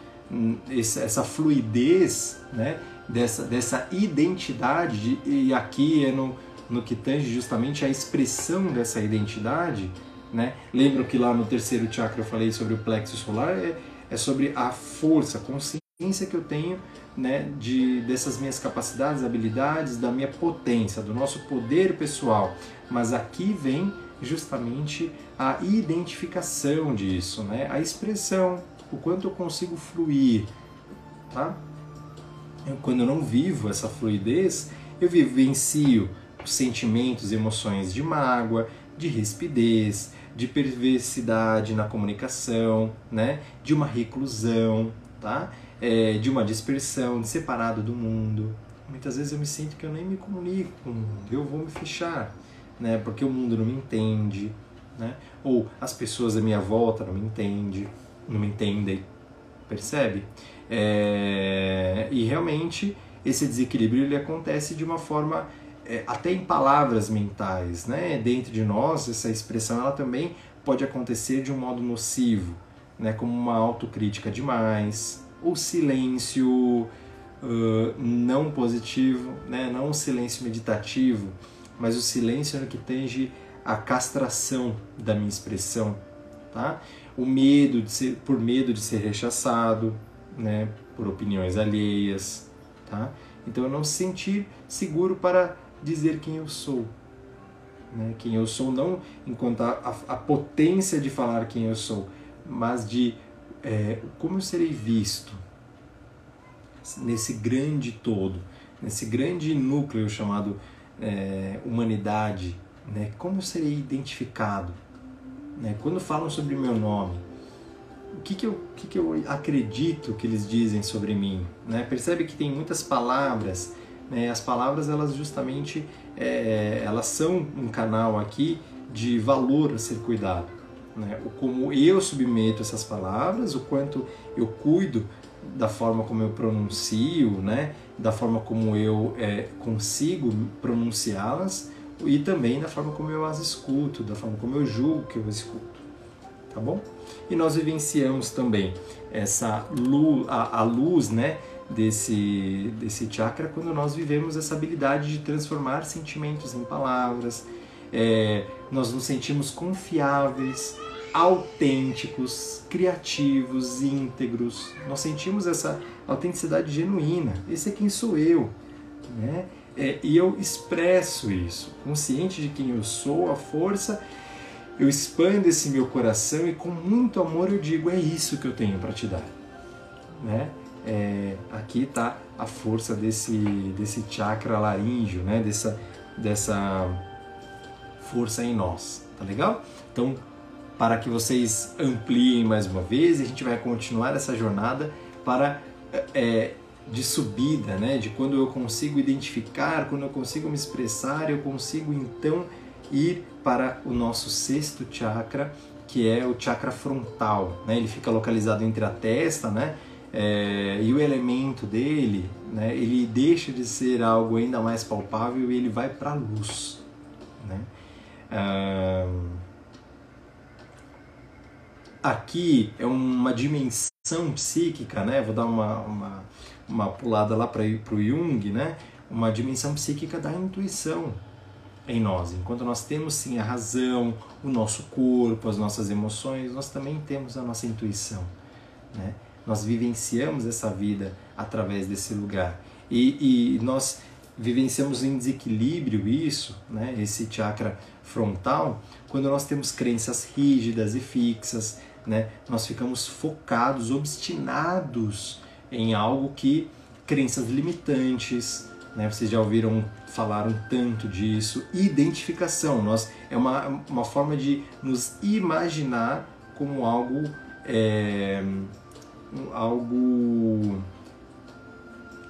essa fluidez, né? Dessa, dessa identidade, de, e aqui é no, no que tange justamente a expressão dessa identidade. Né? Lembro que lá no terceiro chakra eu falei sobre o plexo solar, é, é sobre a força, a consciência que eu tenho né, de, dessas minhas capacidades, habilidades, da minha potência, do nosso poder pessoal. Mas aqui vem justamente a identificação disso, né? a expressão, o quanto eu consigo fluir. Tá? Quando eu não vivo essa fluidez, eu vivencio sentimentos, emoções de mágoa, de rispidez, de perversidade na comunicação, né? de uma reclusão, tá? É, de uma dispersão, de separado do mundo. Muitas vezes eu me sinto que eu nem me comunico com o mundo, eu vou me fechar, né? porque o mundo não me entende, né? ou as pessoas à minha volta não me entendem, não me entendem, percebe? É, e realmente esse desequilíbrio ele acontece de uma forma é, até em palavras mentais, né? Dentro de nós essa expressão ela também pode acontecer de um modo nocivo, né? Como uma autocrítica demais, o silêncio uh, não positivo, né? Não o silêncio meditativo, mas o silêncio no que tange a castração da minha expressão, tá? O medo de ser, por medo de ser rechaçado, né, por opiniões alheias, tá? Então eu não se sentir seguro para dizer quem eu sou, né? Quem eu sou não enquanto a, a, potência de falar quem eu sou, mas de é, como eu serei visto nesse grande todo, nesse grande núcleo chamado é, humanidade, né? Como eu serei identificado? Né? Quando falam sobre meu nome, o que, que, eu, que, que eu acredito que eles dizem sobre mim? Né? Percebe que tem muitas palavras, né? as palavras elas justamente é, elas são um canal aqui de valor a ser cuidado. Né? O como eu submeto essas palavras, o quanto eu cuido da forma como eu pronuncio, né? da forma como eu é, consigo pronunciá-las e também da forma como eu as escuto, da forma como eu julgo que eu escuto. Tá bom? E nós vivenciamos também essa luz, a, a luz né, desse, desse chakra quando nós vivemos essa habilidade de transformar sentimentos em palavras, é, nós nos sentimos confiáveis, autênticos, criativos, íntegros. Nós sentimos essa autenticidade genuína. Esse é quem sou eu, né? É, e eu expresso isso, consciente de quem eu sou, a força, eu expando esse meu coração e com muito amor eu digo: é isso que eu tenho para te dar. Né? É, aqui está a força desse, desse chakra laríngeo, né? dessa, dessa força em nós. Tá legal? Então, para que vocês ampliem mais uma vez, a gente vai continuar essa jornada para é, de subida, né? de quando eu consigo identificar, quando eu consigo me expressar, eu consigo então ir para o nosso sexto chakra, que é o chakra frontal. Né? Ele fica localizado entre a testa né? É, e o elemento dele, né? ele deixa de ser algo ainda mais palpável e ele vai para a luz. Né? Ah, aqui é uma dimensão psíquica, né? vou dar uma, uma uma pulada lá para o Jung, né? uma dimensão psíquica da intuição em nós. Enquanto nós temos sim a razão, o nosso corpo, as nossas emoções, nós também temos a nossa intuição. Né? Nós vivenciamos essa vida através desse lugar. E, e nós vivenciamos em desequilíbrio isso, né? esse chakra frontal, quando nós temos crenças rígidas e fixas, né? nós ficamos focados, obstinados em algo que crenças limitantes, né? Vocês já ouviram falar um tanto disso. Identificação, nós é uma, uma forma de nos imaginar como algo é, algo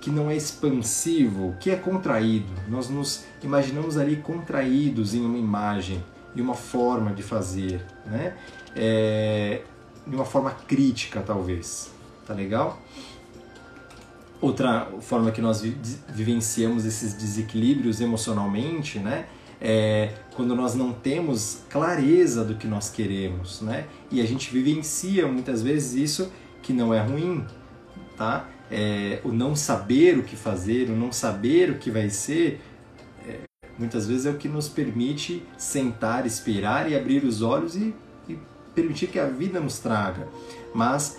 que não é expansivo, que é contraído. Nós nos imaginamos ali contraídos em uma imagem, em uma forma de fazer, né? É, uma forma crítica, talvez. Tá legal? Outra forma que nós vivenciamos esses desequilíbrios emocionalmente, né? É quando nós não temos clareza do que nós queremos, né? E a gente vivencia muitas vezes isso que não é ruim, tá? É, o não saber o que fazer, o não saber o que vai ser, é, muitas vezes é o que nos permite sentar, esperar e abrir os olhos e, e permitir que a vida nos traga. Mas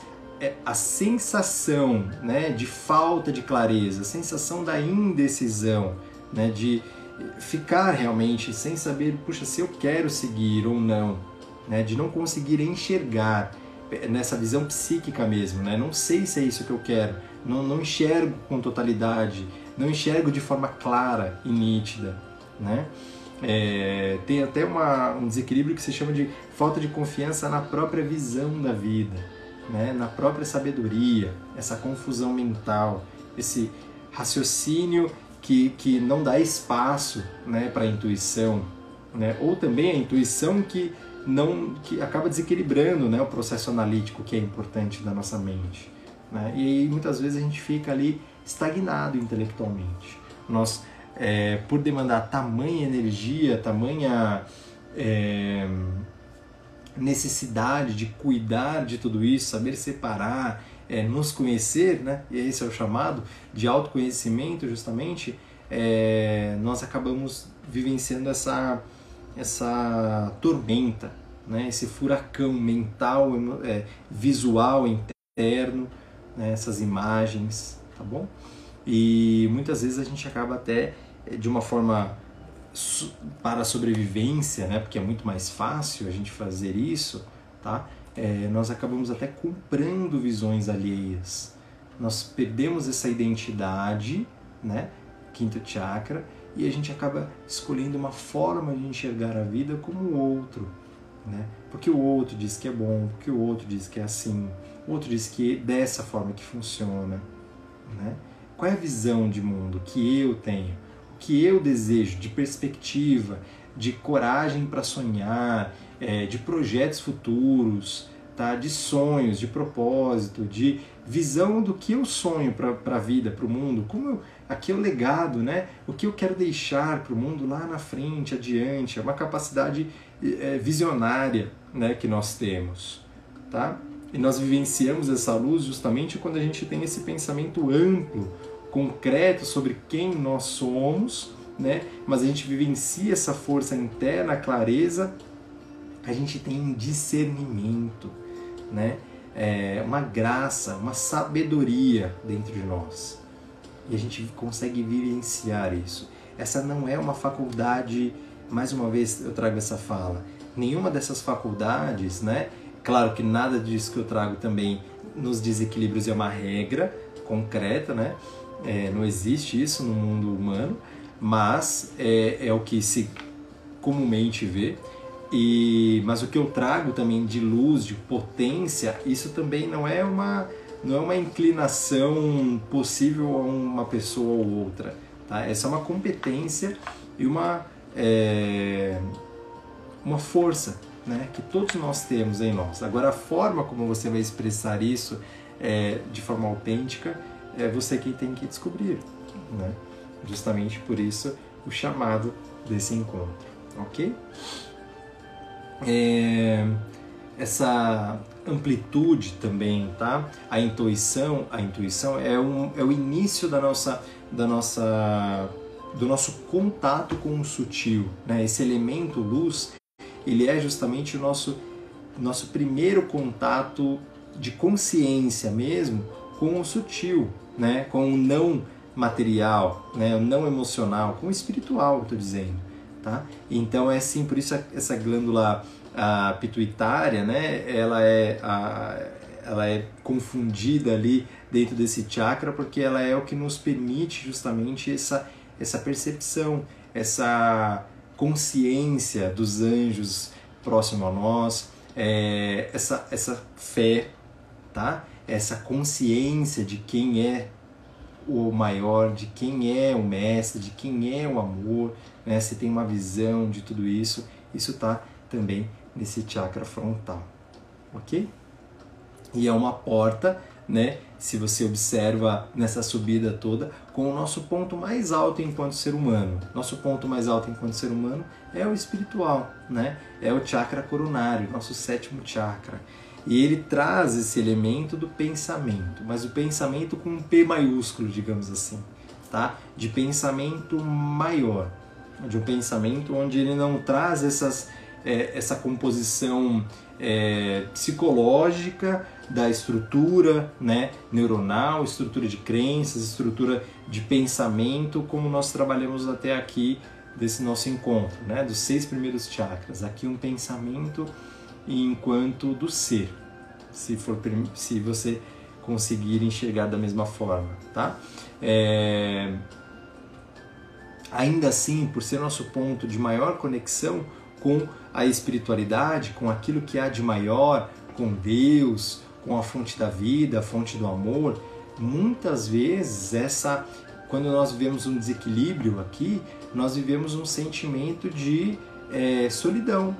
a sensação né, de falta de clareza, a sensação da indecisão, né, de ficar realmente sem saber, puxa, se eu quero seguir ou não, né, de não conseguir enxergar nessa visão psíquica mesmo, né, não sei se é isso que eu quero, não, não enxergo com totalidade, não enxergo de forma clara e nítida, né? É, tem até uma, um desequilíbrio que se chama de falta de confiança na própria visão da vida né, na própria sabedoria, essa confusão mental, esse raciocínio que, que não dá espaço né, para a intuição, né, ou também a intuição que não que acaba desequilibrando né, o processo analítico que é importante da nossa mente. Né? E aí muitas vezes a gente fica ali estagnado intelectualmente. Nós, é, por demandar tamanha energia, tamanha é, necessidade de cuidar de tudo isso, saber separar, é, nos conhecer, né? e esse é o chamado de autoconhecimento, justamente, é, nós acabamos vivenciando essa, essa tormenta, né? esse furacão mental, é, visual, interno, né? essas imagens, tá bom? E muitas vezes a gente acaba até é, de uma forma para a sobrevivência, né? porque é muito mais fácil a gente fazer isso, tá? É, nós acabamos até comprando visões alheias. Nós perdemos essa identidade, né? quinto chakra, e a gente acaba escolhendo uma forma de enxergar a vida como o outro, né? Porque o outro diz que é bom, porque o outro diz que é assim, o outro diz que é dessa forma que funciona, né? Qual é a visão de mundo que eu tenho? Que eu desejo de perspectiva, de coragem para sonhar, é, de projetos futuros, tá? de sonhos, de propósito, de visão do que eu sonho para a vida, para o mundo, como eu, aqui é o legado, né? O que eu quero deixar para o mundo lá na frente, adiante, é uma capacidade é, visionária, né, que nós temos, tá? E nós vivenciamos essa luz justamente quando a gente tem esse pensamento amplo, concreto sobre quem nós somos, né? Mas a gente vivencia essa força interna, a clareza, a gente tem um discernimento, né? É uma graça, uma sabedoria dentro de nós e a gente consegue vivenciar isso. Essa não é uma faculdade, mais uma vez eu trago essa fala, nenhuma dessas faculdades, né? Claro que nada disso que eu trago também nos desequilíbrios é uma regra concreta, né? É, não existe isso no mundo humano, mas é, é o que se comumente vê. E, mas o que eu trago também de luz, de potência, isso também não é uma não é uma inclinação possível a uma pessoa ou outra. Tá? Essa é uma competência e uma, é, uma força né, que todos nós temos em nós. Agora, a forma como você vai expressar isso é, de forma autêntica é você quem tem que descobrir. Né? Justamente por isso o chamado desse encontro. Ok? É, essa amplitude também, tá? A intuição, a intuição é, um, é o início da nossa, da nossa, do nosso contato com o sutil, né? Esse elemento luz, ele é justamente o nosso, nosso primeiro contato de consciência mesmo com o sutil, né? Com o não material, né? O não emocional, com o espiritual, estou dizendo, tá? Então é assim, por isso essa glândula a pituitária, né, ela é, a, ela é confundida ali dentro desse chakra porque ela é o que nos permite justamente essa, essa percepção, essa consciência dos anjos próximo a nós, é, essa, essa fé, tá? Essa consciência de quem é o maior, de quem é o mestre, de quem é o amor, né? você tem uma visão de tudo isso, isso está também nesse chakra frontal, ok? E é uma porta, né? Se você observa nessa subida toda, com o nosso ponto mais alto enquanto ser humano. Nosso ponto mais alto enquanto ser humano é o espiritual, né? É o chakra coronário, nosso sétimo chakra. E ele traz esse elemento do pensamento, mas o pensamento com um P maiúsculo, digamos assim, tá? De pensamento maior, de um pensamento onde ele não traz essas é, essa composição é, psicológica da estrutura né, neuronal, estrutura de crenças, estrutura de pensamento, como nós trabalhamos até aqui desse nosso encontro, né, dos seis primeiros chakras. Aqui um pensamento enquanto do ser, se, for, se você conseguir enxergar da mesma forma, tá? É... Ainda assim, por ser nosso ponto de maior conexão, com a espiritualidade, com aquilo que há de maior, com Deus, com a fonte da vida, a fonte do amor, muitas vezes essa quando nós vivemos um desequilíbrio aqui, nós vivemos um sentimento de é, solidão,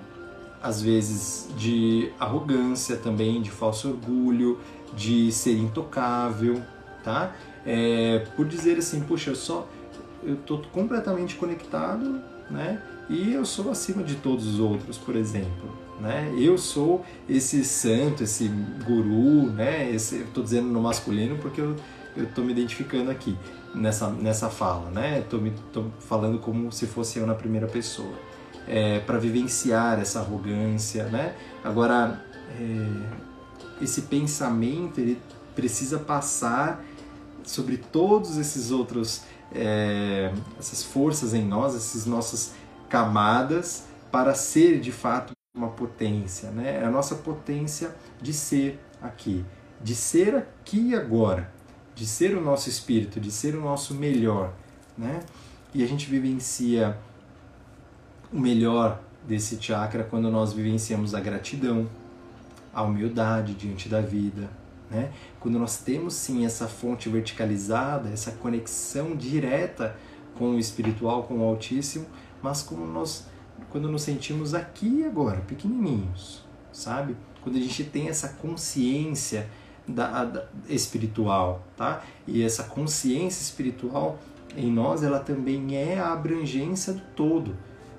às vezes de arrogância também, de falso orgulho, de ser intocável, tá? É, por dizer assim, puxa, eu só eu tô completamente conectado, né? e eu sou acima de todos os outros, por exemplo. Né? Eu sou esse santo, esse guru, né? Estou dizendo no masculino porque eu estou me identificando aqui nessa, nessa fala, né? Estou me tô falando como se fosse eu na primeira pessoa. É, para vivenciar essa arrogância, né? Agora, é, esse pensamento ele precisa passar sobre todos esses outros é, essas forças em nós, essas nossas camadas para ser de fato uma potência, né? É a nossa potência de ser aqui, de ser aqui e agora, de ser o nosso espírito, de ser o nosso melhor, né? E a gente vivencia o melhor desse chakra quando nós vivenciamos a gratidão, a humildade diante da vida, né? Quando nós temos sim essa fonte verticalizada, essa conexão direta com o espiritual, com o Altíssimo, mas como nós, quando nos sentimos aqui agora, pequenininhos, sabe? Quando a gente tem essa consciência da, da, espiritual, tá? E essa consciência espiritual em nós, ela também é a abrangência do todo.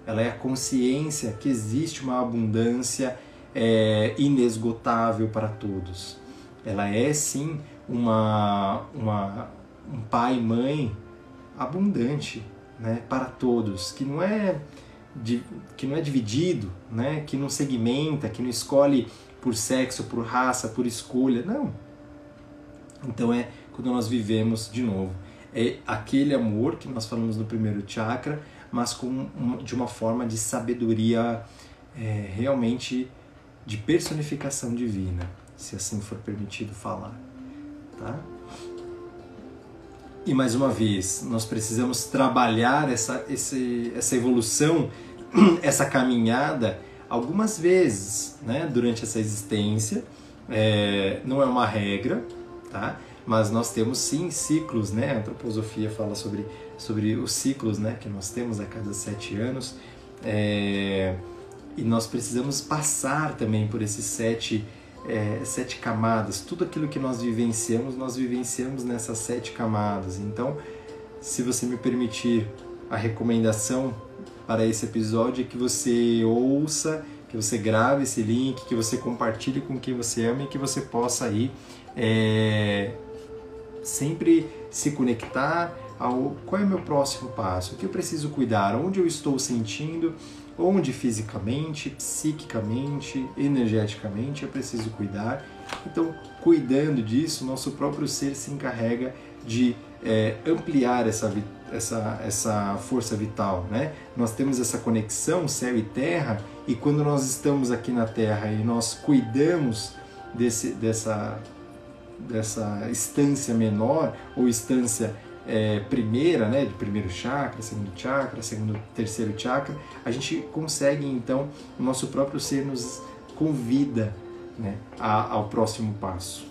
Ela é a consciência que existe uma abundância é, inesgotável para todos. Ela é sim uma, uma um pai e mãe abundante, né, para todos, que não é que não é dividido, né, que não segmenta, que não escolhe por sexo, por raça, por escolha, não. Então é quando nós vivemos de novo é aquele amor que nós falamos no primeiro chakra, mas com de uma forma de sabedoria é, realmente de personificação divina, se assim for permitido falar, tá? E mais uma vez, nós precisamos trabalhar essa, esse, essa evolução, *clears throat* essa caminhada algumas vezes né, durante essa existência. É, não é uma regra, tá? mas nós temos sim ciclos. Né? A antroposofia fala sobre, sobre os ciclos né, que nós temos a cada sete anos. É, e nós precisamos passar também por esses sete é, sete camadas. Tudo aquilo que nós vivenciamos, nós vivenciamos nessas sete camadas. Então, se você me permitir a recomendação para esse episódio é que você ouça, que você grave esse link, que você compartilhe com quem você ama e que você possa aí é, sempre se conectar ao qual é o meu próximo passo, o que eu preciso cuidar, onde eu estou sentindo, onde fisicamente, psiquicamente, energeticamente eu preciso cuidar. Então, cuidando disso, nosso próprio ser se encarrega de é, ampliar essa, essa, essa força vital. Né? Nós temos essa conexão céu e terra, e quando nós estamos aqui na terra e nós cuidamos desse, dessa, dessa instância menor ou instância é, primeira, né, de primeiro chakra, segundo chakra, segundo, terceiro chakra, a gente consegue então, o nosso próprio ser nos convida né, a, ao próximo passo.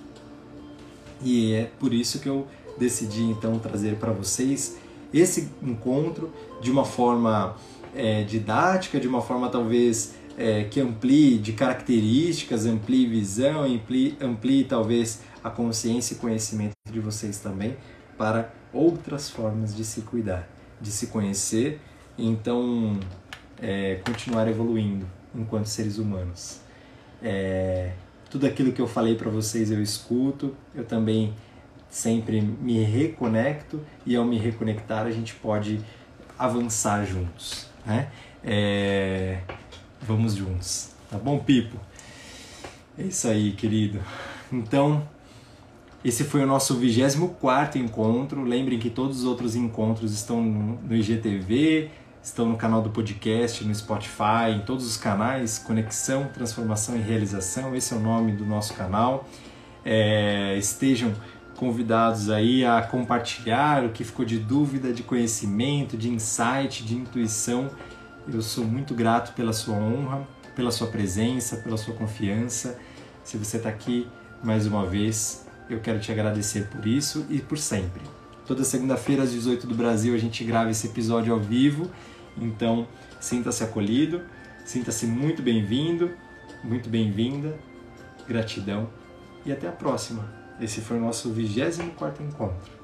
E é por isso que eu decidi então trazer para vocês esse encontro de uma forma é, didática, de uma forma talvez é, que amplie de características, amplie visão, amplie, amplie talvez a consciência e conhecimento de vocês também para outras formas de se cuidar, de se conhecer e então é, continuar evoluindo enquanto seres humanos. É, tudo aquilo que eu falei para vocês eu escuto, eu também sempre me reconecto e ao me reconectar a gente pode avançar juntos, né? É, vamos juntos, tá bom, Pipo? É isso aí, querido. Então, esse foi o nosso 24 encontro. Lembrem que todos os outros encontros estão no IGTV, estão no canal do podcast, no Spotify, em todos os canais Conexão, Transformação e Realização. Esse é o nome do nosso canal. É, estejam convidados aí a compartilhar o que ficou de dúvida, de conhecimento, de insight, de intuição. Eu sou muito grato pela sua honra, pela sua presença, pela sua confiança. Se você está aqui mais uma vez, eu quero te agradecer por isso e por sempre. Toda segunda-feira às 18 do Brasil a gente grava esse episódio ao vivo, então sinta-se acolhido, sinta-se muito bem-vindo, muito bem-vinda, gratidão e até a próxima. Esse foi o nosso 24 encontro.